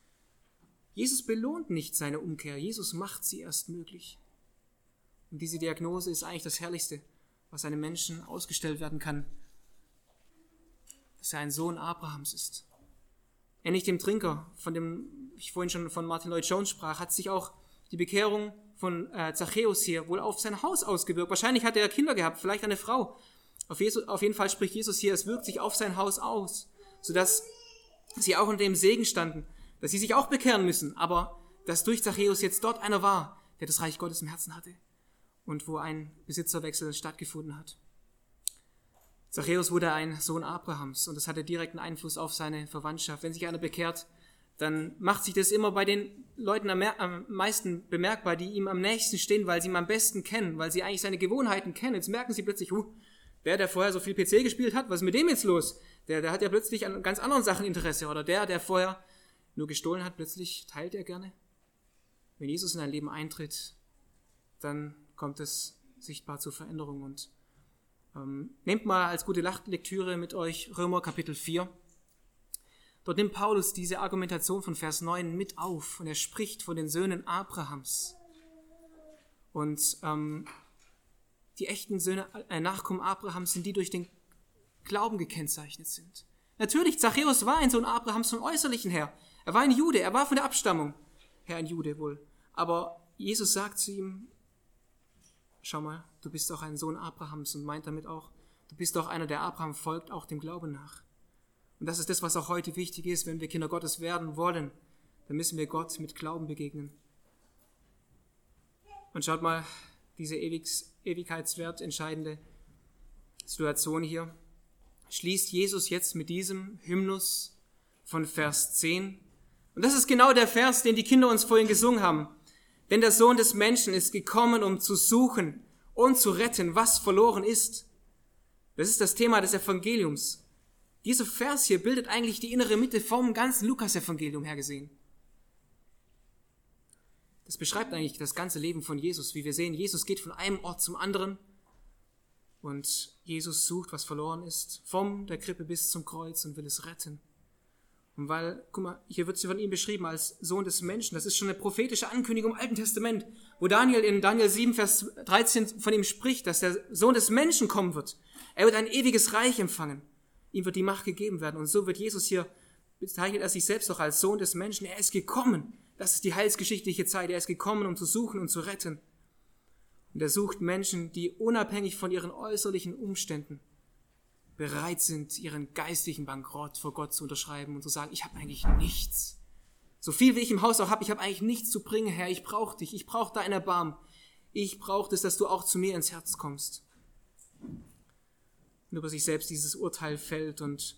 Jesus belohnt nicht seine Umkehr, Jesus macht sie erst möglich. Und diese Diagnose ist eigentlich das Herrlichste, was einem Menschen ausgestellt werden kann, dass er ein Sohn Abrahams ist. Ähnlich dem Trinker, von dem ich vorhin schon von Martin Lloyd Jones sprach, hat sich auch die Bekehrung von äh, Zachäus hier wohl auf sein Haus ausgewirkt. Wahrscheinlich hat er Kinder gehabt, vielleicht eine Frau. Auf, Jesus, auf jeden Fall spricht Jesus hier, es wirkt sich auf sein Haus aus, sodass sie auch unter dem Segen standen, dass sie sich auch bekehren müssen, aber dass durch Zachäus jetzt dort einer war, der das Reich Gottes im Herzen hatte und wo ein Besitzerwechsel stattgefunden hat. Zachäus wurde ein Sohn Abrahams und das hatte direkten Einfluss auf seine Verwandtschaft. Wenn sich einer bekehrt, dann macht sich das immer bei den Leuten am meisten bemerkbar, die ihm am nächsten stehen, weil sie ihn am besten kennen, weil sie eigentlich seine Gewohnheiten kennen. Jetzt merken sie plötzlich, huh, der, der vorher so viel PC gespielt hat, was ist mit dem jetzt los? Der, der hat ja plötzlich an ganz anderen Sachen Interesse. Oder der, der vorher nur gestohlen hat, plötzlich teilt er gerne. Wenn Jesus in dein Leben eintritt, dann kommt es sichtbar zur Veränderung. Und ähm, nehmt mal als gute Lektüre mit euch Römer Kapitel 4. Dort nimmt Paulus diese Argumentation von Vers 9 mit auf und er spricht von den Söhnen Abrahams. Und ähm, die echten Söhne, äh, Nachkommen Abrahams sind die, durch den Glauben gekennzeichnet sind. Natürlich, Zachäus war ein Sohn Abrahams vom Äußerlichen her. Er war ein Jude, er war von der Abstammung her ein Jude wohl. Aber Jesus sagt zu ihm, schau mal, du bist auch ein Sohn Abrahams und meint damit auch, du bist auch einer, der Abraham folgt, auch dem Glauben nach. Und das ist das, was auch heute wichtig ist, wenn wir Kinder Gottes werden wollen, dann müssen wir Gott mit Glauben begegnen. Und schaut mal, diese Ewigs, Ewigkeitswert entscheidende Situation hier, schließt Jesus jetzt mit diesem Hymnus von Vers 10. Und das ist genau der Vers, den die Kinder uns vorhin gesungen haben. Denn der Sohn des Menschen ist gekommen, um zu suchen und zu retten, was verloren ist. Das ist das Thema des Evangeliums. Dieser Vers hier bildet eigentlich die innere Mitte vom ganzen Lukas-Evangelium her gesehen. Das beschreibt eigentlich das ganze Leben von Jesus. Wie wir sehen, Jesus geht von einem Ort zum anderen und Jesus sucht, was verloren ist, vom der Krippe bis zum Kreuz und will es retten. Weil, guck mal, hier wird sie von ihm beschrieben als Sohn des Menschen. Das ist schon eine prophetische Ankündigung im Alten Testament, wo Daniel in Daniel 7, Vers 13 von ihm spricht, dass der Sohn des Menschen kommen wird. Er wird ein ewiges Reich empfangen. Ihm wird die Macht gegeben werden. Und so wird Jesus hier, bezeichnet er sich selbst doch als Sohn des Menschen. Er ist gekommen. Das ist die heilsgeschichtliche Zeit. Er ist gekommen, um zu suchen und zu retten. Und er sucht Menschen, die unabhängig von ihren äußerlichen Umständen bereit sind, ihren geistlichen Bankrott vor Gott zu unterschreiben und zu sagen, ich habe eigentlich nichts. So viel wie ich im Haus auch habe, ich habe eigentlich nichts zu bringen, Herr. Ich brauche dich. Ich brauche dein Erbarmen. Ich brauche es, dass du auch zu mir ins Herz kommst. Und über sich selbst dieses Urteil fällt. Und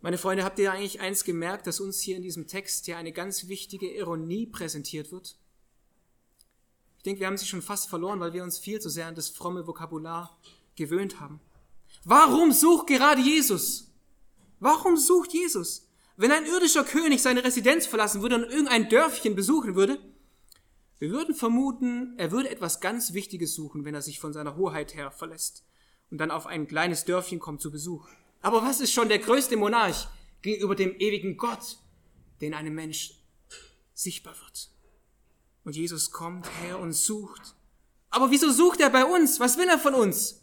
meine Freunde, habt ihr eigentlich eins gemerkt, dass uns hier in diesem Text ja eine ganz wichtige Ironie präsentiert wird? Ich denke, wir haben sie schon fast verloren, weil wir uns viel zu sehr an das fromme Vokabular gewöhnt haben. Warum sucht gerade Jesus? Warum sucht Jesus? Wenn ein irdischer König seine Residenz verlassen würde und irgendein Dörfchen besuchen würde, wir würden vermuten, er würde etwas ganz Wichtiges suchen, wenn er sich von seiner Hoheit her verlässt und dann auf ein kleines Dörfchen kommt zu Besuch. Aber was ist schon der größte Monarch gegenüber dem ewigen Gott, den einem Mensch sichtbar wird? Und Jesus kommt her und sucht. Aber wieso sucht er bei uns? Was will er von uns?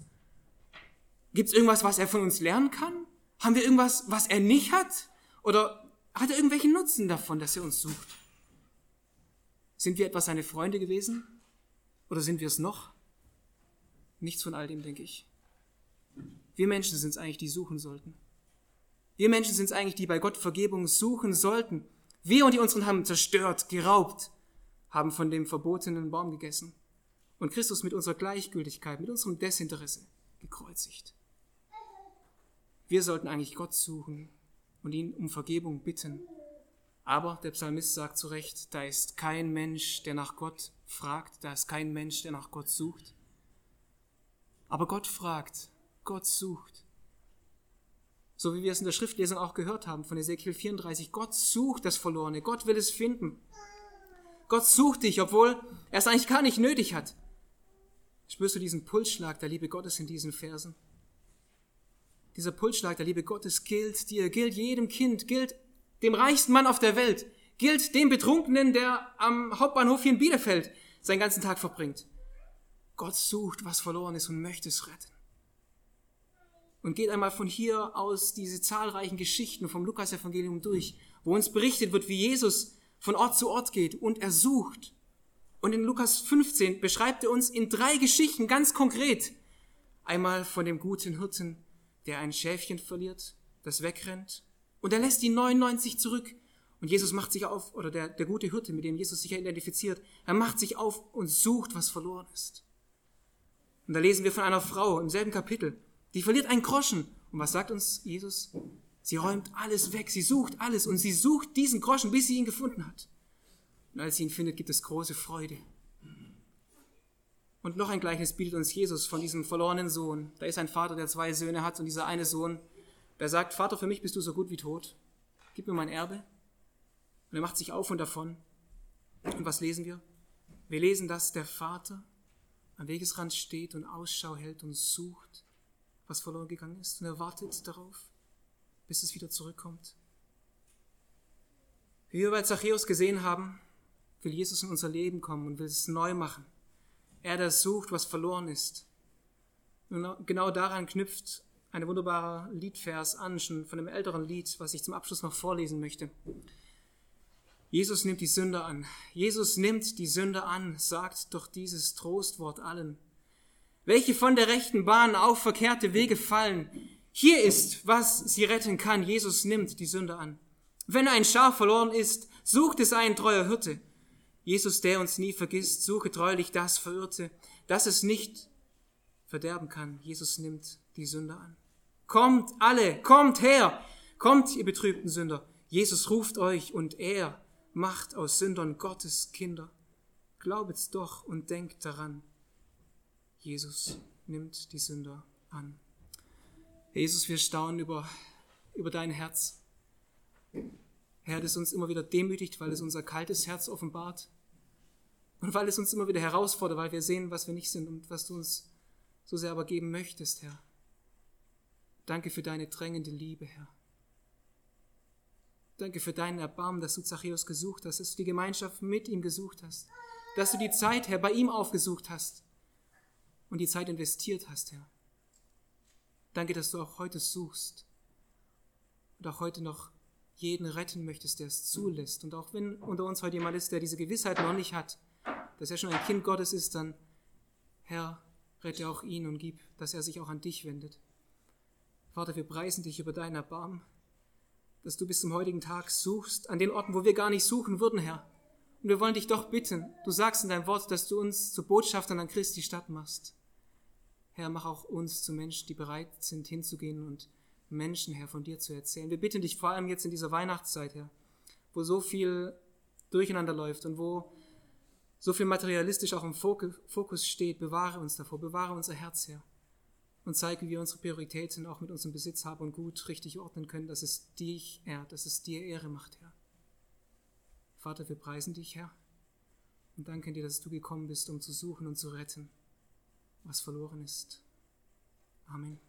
Gibt es irgendwas, was er von uns lernen kann? Haben wir irgendwas, was er nicht hat? Oder hat er irgendwelchen Nutzen davon, dass er uns sucht? Sind wir etwas seine Freunde gewesen? Oder sind wir es noch? Nichts von all dem, denke ich. Wir Menschen sind es eigentlich, die suchen sollten. Wir Menschen sind es eigentlich, die bei Gott Vergebung suchen sollten. Wir und die unseren haben zerstört, geraubt, haben von dem verbotenen Baum gegessen und Christus mit unserer Gleichgültigkeit, mit unserem Desinteresse gekreuzigt. Wir sollten eigentlich Gott suchen und ihn um Vergebung bitten. Aber der Psalmist sagt zu Recht, da ist kein Mensch, der nach Gott fragt, da ist kein Mensch, der nach Gott sucht. Aber Gott fragt, Gott sucht. So wie wir es in der Schriftlesung auch gehört haben von Ezekiel 34. Gott sucht das Verlorene, Gott will es finden. Gott sucht dich, obwohl er es eigentlich gar nicht nötig hat. Spürst du diesen Pulsschlag der Liebe Gottes in diesen Versen? Dieser Pulsschlag der Liebe Gottes gilt dir, gilt jedem Kind, gilt dem reichsten Mann auf der Welt, gilt dem Betrunkenen, der am Hauptbahnhof hier in Bielefeld seinen ganzen Tag verbringt. Gott sucht, was verloren ist und möchte es retten. Und geht einmal von hier aus diese zahlreichen Geschichten vom Lukas-Evangelium durch, wo uns berichtet wird, wie Jesus von Ort zu Ort geht und er sucht. Und in Lukas 15 beschreibt er uns in drei Geschichten ganz konkret. Einmal von dem guten Hirten, der ein Schäfchen verliert, das wegrennt, und er lässt die 99 zurück. Und Jesus macht sich auf, oder der, der gute Hirte, mit dem Jesus sich ja identifiziert, er macht sich auf und sucht, was verloren ist. Und da lesen wir von einer Frau im selben Kapitel, die verliert einen Groschen. Und was sagt uns Jesus? Sie räumt alles weg, sie sucht alles und sie sucht diesen Groschen, bis sie ihn gefunden hat. Und als sie ihn findet, gibt es große Freude. Und noch ein Gleichnis bietet uns Jesus von diesem verlorenen Sohn. Da ist ein Vater, der zwei Söhne hat und dieser eine Sohn, der sagt, Vater, für mich bist du so gut wie tot. Gib mir mein Erbe. Und er macht sich auf und davon. Und was lesen wir? Wir lesen, dass der Vater am Wegesrand steht und Ausschau hält und sucht, was verloren gegangen ist. Und er wartet darauf, bis es wieder zurückkommt. Wie wir bei Zachäus gesehen haben, will Jesus in unser Leben kommen und will es neu machen. Er, der sucht, was verloren ist. Und genau daran knüpft ein wunderbarer Liedvers an, schon von einem älteren Lied, was ich zum Abschluss noch vorlesen möchte. Jesus nimmt die Sünder an. Jesus nimmt die Sünder an, sagt doch dieses Trostwort allen. Welche von der rechten Bahn auf verkehrte Wege fallen. Hier ist, was sie retten kann. Jesus nimmt die Sünder an. Wenn ein Schaf verloren ist, sucht es ein treuer Hirte. Jesus, der uns nie vergisst, suche treulich das Verirrte, dass es nicht verderben kann. Jesus nimmt die Sünder an. Kommt alle, kommt her, kommt ihr betrübten Sünder. Jesus ruft euch und er macht aus Sündern Gottes Kinder. Glaubet's doch und denkt daran. Jesus nimmt die Sünder an. Jesus, wir staunen über, über dein Herz. Herr, das uns immer wieder demütigt, weil es unser kaltes Herz offenbart. Und weil es uns immer wieder herausfordert, weil wir sehen, was wir nicht sind und was du uns so sehr aber geben möchtest, Herr. Danke für deine drängende Liebe, Herr. Danke für deinen Erbarmen, dass du Zachäus gesucht hast, dass du die Gemeinschaft mit ihm gesucht hast, dass du die Zeit, Herr, bei ihm aufgesucht hast und die Zeit investiert hast, Herr. Danke, dass du auch heute suchst und auch heute noch jeden retten möchtest, der es zulässt. Und auch wenn unter uns heute jemand ist, der diese Gewissheit noch nicht hat, dass er schon ein Kind Gottes ist, dann, Herr, rette auch ihn und gib, dass er sich auch an dich wendet. Vater, wir preisen dich über dein Erbarmen, dass du bis zum heutigen Tag suchst, an den Orten, wo wir gar nicht suchen würden, Herr. Und wir wollen dich doch bitten, du sagst in deinem Wort, dass du uns zu Botschaftern an Christi Stadt machst. Herr, mach auch uns zu Menschen, die bereit sind, hinzugehen und Menschen, Herr, von dir zu erzählen. Wir bitten dich vor allem jetzt in dieser Weihnachtszeit, Herr, wo so viel durcheinander läuft und wo so viel materialistisch auch im Fokus steht, bewahre uns davor, bewahre unser Herz, Herr. Und zeige, wie wir unsere Prioritäten auch mit unserem Besitz haben und gut richtig ordnen können, dass es dich ehrt, dass es dir Ehre macht, Herr. Vater, wir preisen dich, Herr, und danken dir, dass du gekommen bist, um zu suchen und zu retten, was verloren ist. Amen.